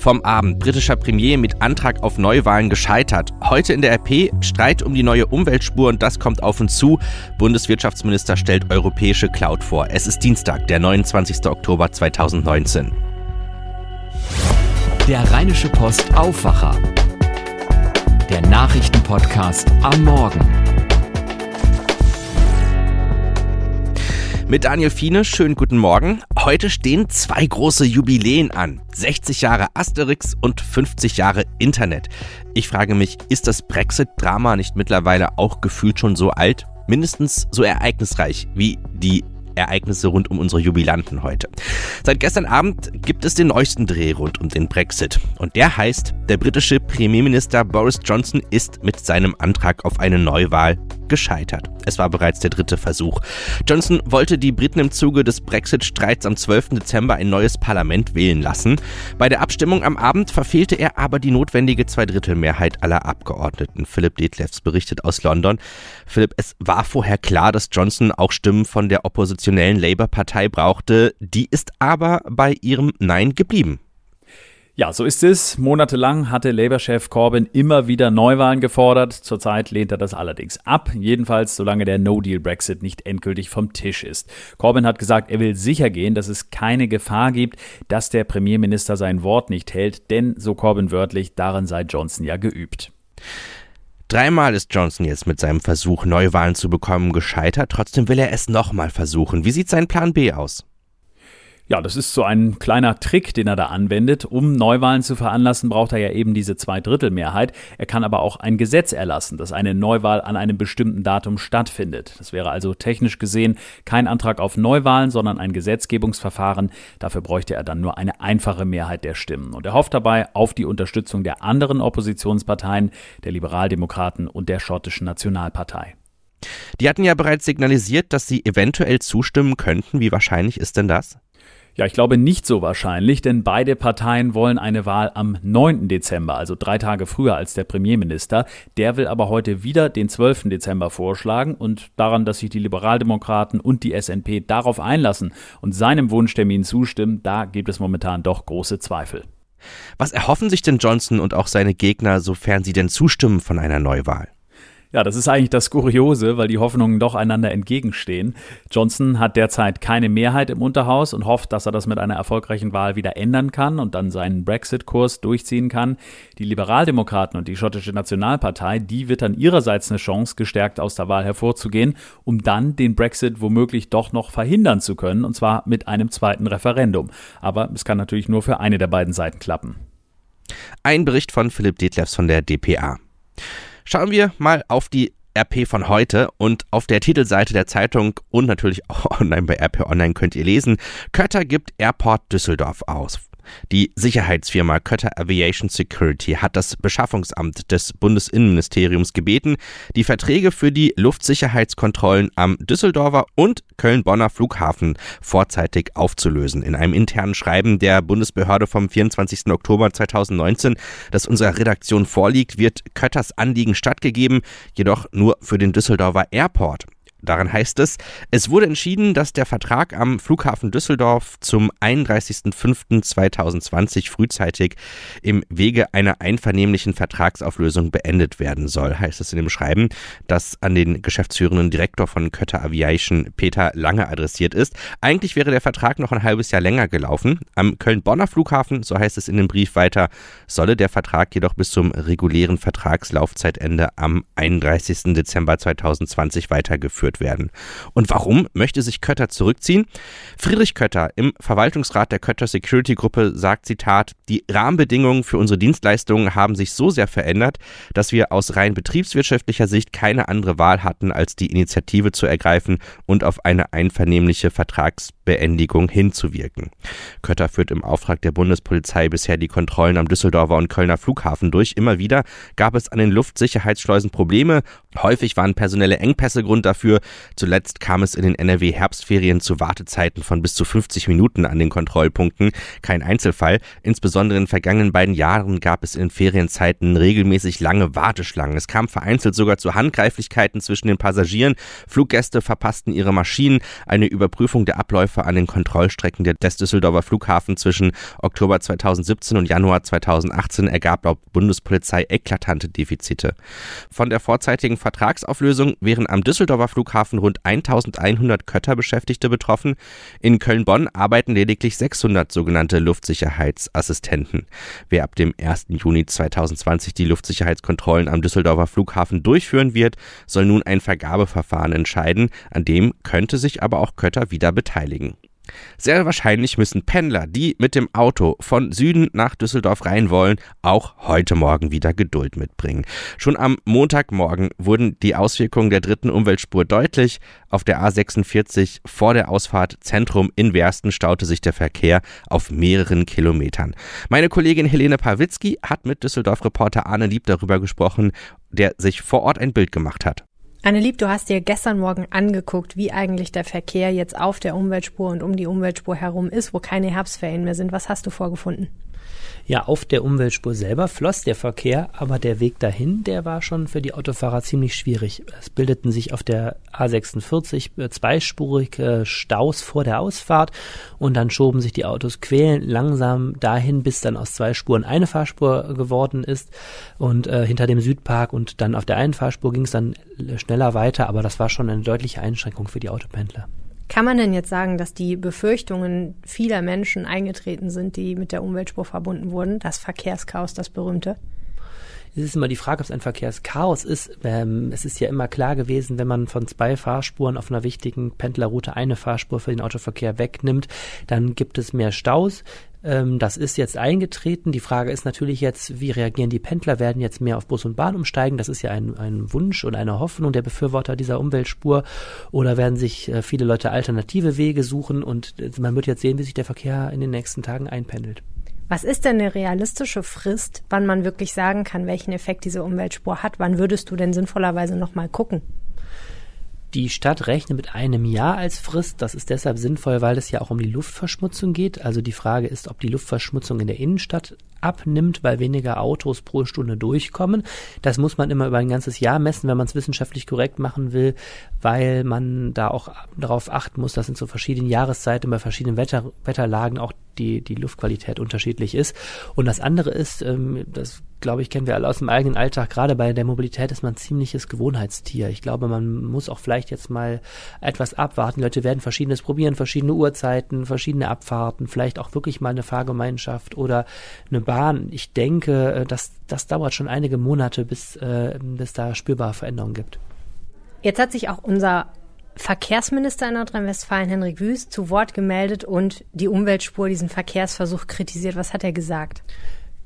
Vom Abend. Britischer Premier mit Antrag auf Neuwahlen gescheitert. Heute in der RP Streit um die neue Umweltspur und das kommt auf uns zu. Bundeswirtschaftsminister stellt europäische Cloud vor. Es ist Dienstag, der 29. Oktober 2019. Der Rheinische Post Aufwacher. Der Nachrichtenpodcast am Morgen. Mit Daniel Fiene, schönen guten Morgen. Heute stehen zwei große Jubiläen an. 60 Jahre Asterix und 50 Jahre Internet. Ich frage mich, ist das Brexit-Drama nicht mittlerweile auch gefühlt schon so alt? Mindestens so ereignisreich wie die Ereignisse rund um unsere Jubilanten heute. Seit gestern Abend gibt es den neuesten Dreh rund um den Brexit. Und der heißt, der britische Premierminister Boris Johnson ist mit seinem Antrag auf eine Neuwahl gescheitert. Es war bereits der dritte Versuch. Johnson wollte die Briten im Zuge des Brexit-Streits am 12. Dezember ein neues Parlament wählen lassen. Bei der Abstimmung am Abend verfehlte er aber die notwendige Zweidrittelmehrheit aller Abgeordneten. Philipp Detlefs berichtet aus London. Philipp, es war vorher klar, dass Johnson auch Stimmen von der Opposition oppositionellen Labour-Partei brauchte. Die ist aber bei ihrem Nein geblieben. Ja, so ist es. Monatelang hatte Labour-Chef Corbyn immer wieder Neuwahlen gefordert. Zurzeit lehnt er das allerdings ab. Jedenfalls, solange der No-Deal-Brexit nicht endgültig vom Tisch ist. Corbyn hat gesagt, er will sicher gehen, dass es keine Gefahr gibt, dass der Premierminister sein Wort nicht hält, denn, so Corbyn wörtlich, darin sei Johnson ja geübt. Dreimal ist Johnson jetzt mit seinem Versuch, Neuwahlen zu bekommen, gescheitert. Trotzdem will er es nochmal versuchen. Wie sieht sein Plan B aus? Ja, das ist so ein kleiner Trick, den er da anwendet. Um Neuwahlen zu veranlassen, braucht er ja eben diese Zweidrittelmehrheit. Er kann aber auch ein Gesetz erlassen, dass eine Neuwahl an einem bestimmten Datum stattfindet. Das wäre also technisch gesehen kein Antrag auf Neuwahlen, sondern ein Gesetzgebungsverfahren. Dafür bräuchte er dann nur eine einfache Mehrheit der Stimmen. Und er hofft dabei auf die Unterstützung der anderen Oppositionsparteien, der Liberaldemokraten und der schottischen Nationalpartei. Die hatten ja bereits signalisiert, dass sie eventuell zustimmen könnten. Wie wahrscheinlich ist denn das? Ja, ich glaube nicht so wahrscheinlich, denn beide Parteien wollen eine Wahl am 9. Dezember, also drei Tage früher als der Premierminister. Der will aber heute wieder den 12. Dezember vorschlagen und daran, dass sich die Liberaldemokraten und die SNP darauf einlassen und seinem Wunschtermin zustimmen, da gibt es momentan doch große Zweifel. Was erhoffen sich denn Johnson und auch seine Gegner, sofern sie denn zustimmen von einer Neuwahl? Ja, das ist eigentlich das Kuriose, weil die Hoffnungen doch einander entgegenstehen. Johnson hat derzeit keine Mehrheit im Unterhaus und hofft, dass er das mit einer erfolgreichen Wahl wieder ändern kann und dann seinen Brexit-Kurs durchziehen kann. Die Liberaldemokraten und die schottische Nationalpartei, die wird dann ihrerseits eine Chance, gestärkt aus der Wahl hervorzugehen, um dann den Brexit womöglich doch noch verhindern zu können, und zwar mit einem zweiten Referendum. Aber es kann natürlich nur für eine der beiden Seiten klappen. Ein Bericht von Philipp Detlefs von der DPA. Schauen wir mal auf die RP von heute und auf der Titelseite der Zeitung und natürlich auch online bei RP Online könnt ihr lesen, Kötter gibt Airport Düsseldorf aus. Die Sicherheitsfirma Kötter Aviation Security hat das Beschaffungsamt des Bundesinnenministeriums gebeten, die Verträge für die Luftsicherheitskontrollen am Düsseldorfer und Köln-Bonner Flughafen vorzeitig aufzulösen. In einem internen Schreiben der Bundesbehörde vom 24. Oktober 2019, das unserer Redaktion vorliegt, wird Kötters Anliegen stattgegeben, jedoch nur für den Düsseldorfer Airport. Darin heißt es, es wurde entschieden, dass der Vertrag am Flughafen Düsseldorf zum 31.05.2020 frühzeitig im Wege einer einvernehmlichen Vertragsauflösung beendet werden soll, heißt es in dem Schreiben, das an den geschäftsführenden Direktor von Kötter Aviation Peter Lange adressiert ist. Eigentlich wäre der Vertrag noch ein halbes Jahr länger gelaufen. Am Köln-Bonner Flughafen, so heißt es in dem Brief weiter, solle der Vertrag jedoch bis zum regulären Vertragslaufzeitende am 31. Dezember 2020 weitergeführt durchgeführt werden. Und warum möchte sich Kötter zurückziehen? Friedrich Kötter im Verwaltungsrat der Kötter Security Gruppe sagt, Zitat, die Rahmenbedingungen für unsere Dienstleistungen haben sich so sehr verändert, dass wir aus rein betriebswirtschaftlicher Sicht keine andere Wahl hatten, als die Initiative zu ergreifen und auf eine einvernehmliche Vertragsbeendigung hinzuwirken. Kötter führt im Auftrag der Bundespolizei bisher die Kontrollen am Düsseldorfer und Kölner Flughafen durch. Immer wieder gab es an den Luftsicherheitsschleusen Probleme. Häufig waren personelle Engpässe Grund dafür. Zuletzt kam es in den NRW-Herbstferien zu Wartezeiten von bis zu 50 Minuten an den Kontrollpunkten. Kein Einzelfall. Insbesondere in den vergangenen beiden Jahren gab es in Ferienzeiten regelmäßig lange Warteschlangen. Es kam vereinzelt sogar zu Handgreiflichkeiten zwischen den Passagieren. Fluggäste verpassten ihre Maschinen. Eine Überprüfung der Abläufe Abläufe an den Kontrollstrecken des Düsseldorfer Flughafen zwischen Oktober 2017 und Januar 2018 ergab laut Bundespolizei eklatante Defizite. Von der vorzeitigen Vertragsauflösung wären am Düsseldorfer Flughafen rund 1100 Kötter-Beschäftigte betroffen. In Köln-Bonn arbeiten lediglich 600 sogenannte Luftsicherheitsassistenten. Wer ab dem 1. Juni 2020 die Luftsicherheitskontrollen am Düsseldorfer Flughafen durchführen wird, soll nun ein Vergabeverfahren entscheiden, an dem könnte sich aber auch Kötter wieder beteiligen. Sehr wahrscheinlich müssen Pendler, die mit dem Auto von Süden nach Düsseldorf rein wollen, auch heute Morgen wieder Geduld mitbringen. Schon am Montagmorgen wurden die Auswirkungen der dritten Umweltspur deutlich. Auf der A46 vor der Ausfahrt Zentrum in Wersten staute sich der Verkehr auf mehreren Kilometern. Meine Kollegin Helene Pawlitzki hat mit Düsseldorf-Reporter Arne Lieb darüber gesprochen, der sich vor Ort ein Bild gemacht hat. Annelieb, du hast dir gestern Morgen angeguckt, wie eigentlich der Verkehr jetzt auf der Umweltspur und um die Umweltspur herum ist, wo keine Herbstferien mehr sind. Was hast du vorgefunden? Ja, auf der Umweltspur selber floss der Verkehr, aber der Weg dahin, der war schon für die Autofahrer ziemlich schwierig. Es bildeten sich auf der A46 äh, zweispurige Staus vor der Ausfahrt und dann schoben sich die Autos quälend langsam dahin, bis dann aus zwei Spuren eine Fahrspur geworden ist und äh, hinter dem Südpark und dann auf der einen Fahrspur ging es dann schneller weiter, aber das war schon eine deutliche Einschränkung für die Autopendler. Kann man denn jetzt sagen, dass die Befürchtungen vieler Menschen eingetreten sind, die mit der Umweltspur verbunden wurden? Das Verkehrschaos, das berühmte? Es ist immer die Frage, ob es ein Verkehrschaos ist. Ähm, es ist ja immer klar gewesen, wenn man von zwei Fahrspuren auf einer wichtigen Pendlerroute eine Fahrspur für den Autoverkehr wegnimmt, dann gibt es mehr Staus. Ähm, das ist jetzt eingetreten. Die Frage ist natürlich jetzt, wie reagieren die Pendler? Werden jetzt mehr auf Bus und Bahn umsteigen? Das ist ja ein, ein Wunsch und eine Hoffnung der Befürworter dieser Umweltspur. Oder werden sich äh, viele Leute alternative Wege suchen? Und äh, man wird jetzt sehen, wie sich der Verkehr in den nächsten Tagen einpendelt. Was ist denn eine realistische Frist, wann man wirklich sagen kann, welchen Effekt diese Umweltspur hat? Wann würdest du denn sinnvollerweise nochmal gucken? Die Stadt rechnet mit einem Jahr als Frist. Das ist deshalb sinnvoll, weil es ja auch um die Luftverschmutzung geht. Also die Frage ist, ob die Luftverschmutzung in der Innenstadt abnimmt, weil weniger Autos pro Stunde durchkommen. Das muss man immer über ein ganzes Jahr messen, wenn man es wissenschaftlich korrekt machen will, weil man da auch darauf achten muss, dass in so verschiedenen Jahreszeiten bei verschiedenen Wetter, Wetterlagen auch die, die Luftqualität unterschiedlich ist. Und das andere ist, ähm, das glaube ich, kennen wir alle aus dem eigenen Alltag, gerade bei der Mobilität ist man ein ziemliches Gewohnheitstier. Ich glaube, man muss auch vielleicht jetzt mal etwas abwarten. Leute werden verschiedenes probieren, verschiedene Uhrzeiten, verschiedene Abfahrten, vielleicht auch wirklich mal eine Fahrgemeinschaft oder eine Bahn. Ich denke, äh, dass das dauert schon einige Monate, bis, äh, bis da spürbare Veränderungen gibt. Jetzt hat sich auch unser Verkehrsminister in Nordrhein-Westfalen, Henrik Wüst, zu Wort gemeldet und die Umweltspur, diesen Verkehrsversuch kritisiert. Was hat er gesagt?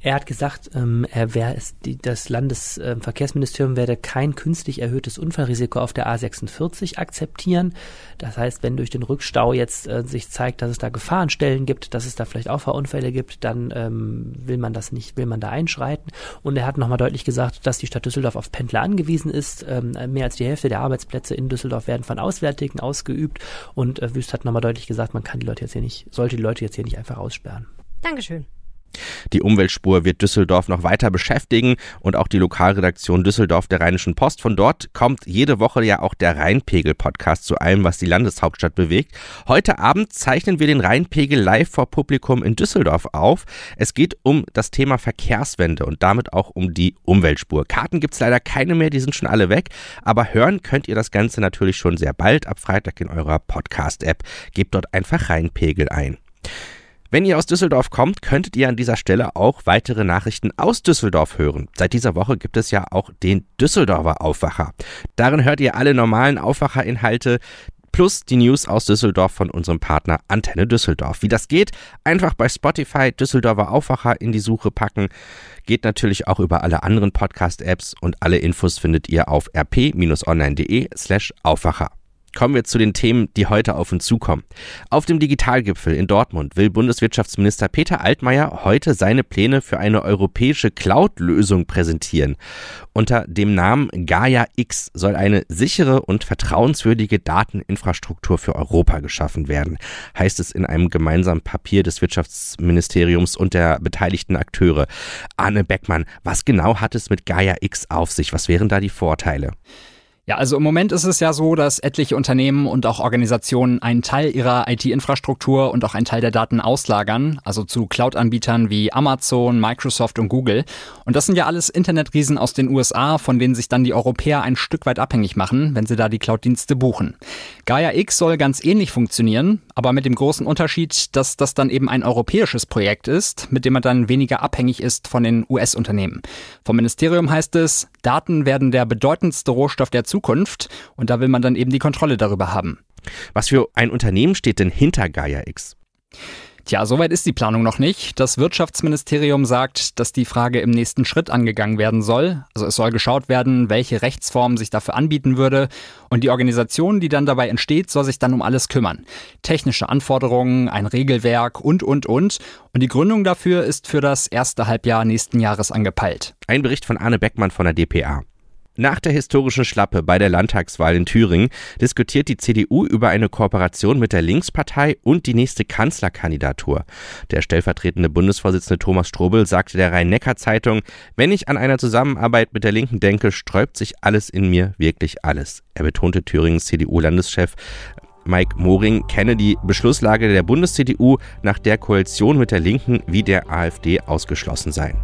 Er hat gesagt, ähm, er wäre es, die, das Landesverkehrsministerium werde kein künstlich erhöhtes Unfallrisiko auf der A46 akzeptieren. Das heißt, wenn durch den Rückstau jetzt äh, sich zeigt, dass es da Gefahrenstellen gibt, dass es da vielleicht Auffahrunfälle gibt, dann ähm, will man das nicht, will man da einschreiten. Und er hat nochmal deutlich gesagt, dass die Stadt Düsseldorf auf Pendler angewiesen ist. Ähm, mehr als die Hälfte der Arbeitsplätze in Düsseldorf werden von Auswärtigen ausgeübt. Und äh, Wüst hat nochmal deutlich gesagt, man kann die Leute jetzt hier nicht, sollte die Leute jetzt hier nicht einfach aussperren. Dankeschön. Die Umweltspur wird Düsseldorf noch weiter beschäftigen und auch die Lokalredaktion Düsseldorf der Rheinischen Post. Von dort kommt jede Woche ja auch der Rheinpegel-Podcast zu allem, was die Landeshauptstadt bewegt. Heute Abend zeichnen wir den Rheinpegel live vor Publikum in Düsseldorf auf. Es geht um das Thema Verkehrswende und damit auch um die Umweltspur. Karten gibt es leider keine mehr, die sind schon alle weg. Aber hören könnt ihr das Ganze natürlich schon sehr bald ab Freitag in eurer Podcast-App. Gebt dort einfach Rheinpegel ein. Wenn ihr aus Düsseldorf kommt, könntet ihr an dieser Stelle auch weitere Nachrichten aus Düsseldorf hören. Seit dieser Woche gibt es ja auch den Düsseldorfer Aufwacher. Darin hört ihr alle normalen Aufwacherinhalte plus die News aus Düsseldorf von unserem Partner Antenne Düsseldorf. Wie das geht, einfach bei Spotify Düsseldorfer Aufwacher in die Suche packen. Geht natürlich auch über alle anderen Podcast-Apps und alle Infos findet ihr auf rp-online.de slash Aufwacher. Kommen wir zu den Themen, die heute auf uns zukommen. Auf dem Digitalgipfel in Dortmund will Bundeswirtschaftsminister Peter Altmaier heute seine Pläne für eine europäische Cloud-Lösung präsentieren. Unter dem Namen Gaia X soll eine sichere und vertrauenswürdige Dateninfrastruktur für Europa geschaffen werden, heißt es in einem gemeinsamen Papier des Wirtschaftsministeriums und der beteiligten Akteure. Arne Beckmann, was genau hat es mit Gaia X auf sich? Was wären da die Vorteile? Ja, also im Moment ist es ja so, dass etliche Unternehmen und auch Organisationen einen Teil ihrer IT-Infrastruktur und auch einen Teil der Daten auslagern, also zu Cloud-Anbietern wie Amazon, Microsoft und Google. Und das sind ja alles Internetriesen aus den USA, von denen sich dann die Europäer ein Stück weit abhängig machen, wenn sie da die Cloud-Dienste buchen. Gaia X soll ganz ähnlich funktionieren, aber mit dem großen Unterschied, dass das dann eben ein europäisches Projekt ist, mit dem man dann weniger abhängig ist von den US-Unternehmen. Vom Ministerium heißt es, Daten werden der bedeutendste Rohstoff der Zukunft und da will man dann eben die Kontrolle darüber haben. Was für ein Unternehmen steht denn hinter Gaia X? Tja, soweit ist die Planung noch nicht. Das Wirtschaftsministerium sagt, dass die Frage im nächsten Schritt angegangen werden soll. Also es soll geschaut werden, welche Rechtsform sich dafür anbieten würde. Und die Organisation, die dann dabei entsteht, soll sich dann um alles kümmern. Technische Anforderungen, ein Regelwerk und, und, und. Und die Gründung dafür ist für das erste Halbjahr nächsten Jahres angepeilt. Ein Bericht von Arne Beckmann von der DPA. Nach der historischen Schlappe bei der Landtagswahl in Thüringen diskutiert die CDU über eine Kooperation mit der Linkspartei und die nächste Kanzlerkandidatur. Der stellvertretende Bundesvorsitzende Thomas Strobel sagte der Rhein-Neckar-Zeitung, wenn ich an einer Zusammenarbeit mit der Linken denke, sträubt sich alles in mir, wirklich alles. Er betonte Thüringens CDU-Landeschef Mike Moring kenne die Beschlusslage der Bundes-CDU, nach der Koalition mit der Linken wie der AfD ausgeschlossen sei.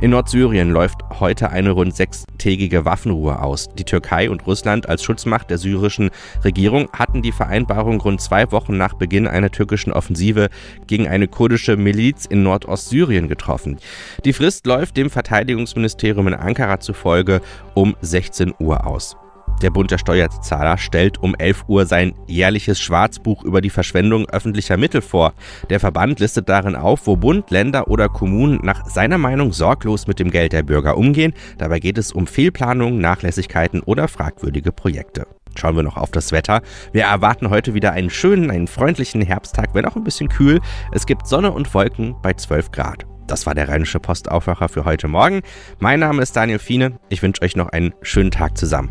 In Nordsyrien läuft heute eine rund sechstägige Waffenruhe aus. Die Türkei und Russland als Schutzmacht der syrischen Regierung hatten die Vereinbarung rund zwei Wochen nach Beginn einer türkischen Offensive gegen eine kurdische Miliz in Nordostsyrien getroffen. Die Frist läuft dem Verteidigungsministerium in Ankara zufolge um 16 Uhr aus. Der Bund der Steuerzahler stellt um 11 Uhr sein jährliches Schwarzbuch über die Verschwendung öffentlicher Mittel vor. Der Verband listet darin auf, wo Bund, Länder oder Kommunen nach seiner Meinung sorglos mit dem Geld der Bürger umgehen. Dabei geht es um Fehlplanungen, Nachlässigkeiten oder fragwürdige Projekte. Schauen wir noch auf das Wetter. Wir erwarten heute wieder einen schönen, einen freundlichen Herbsttag, wenn auch ein bisschen kühl. Es gibt Sonne und Wolken bei 12 Grad. Das war der Rheinische Postaufwacher für heute Morgen. Mein Name ist Daniel Fiene. Ich wünsche euch noch einen schönen Tag zusammen.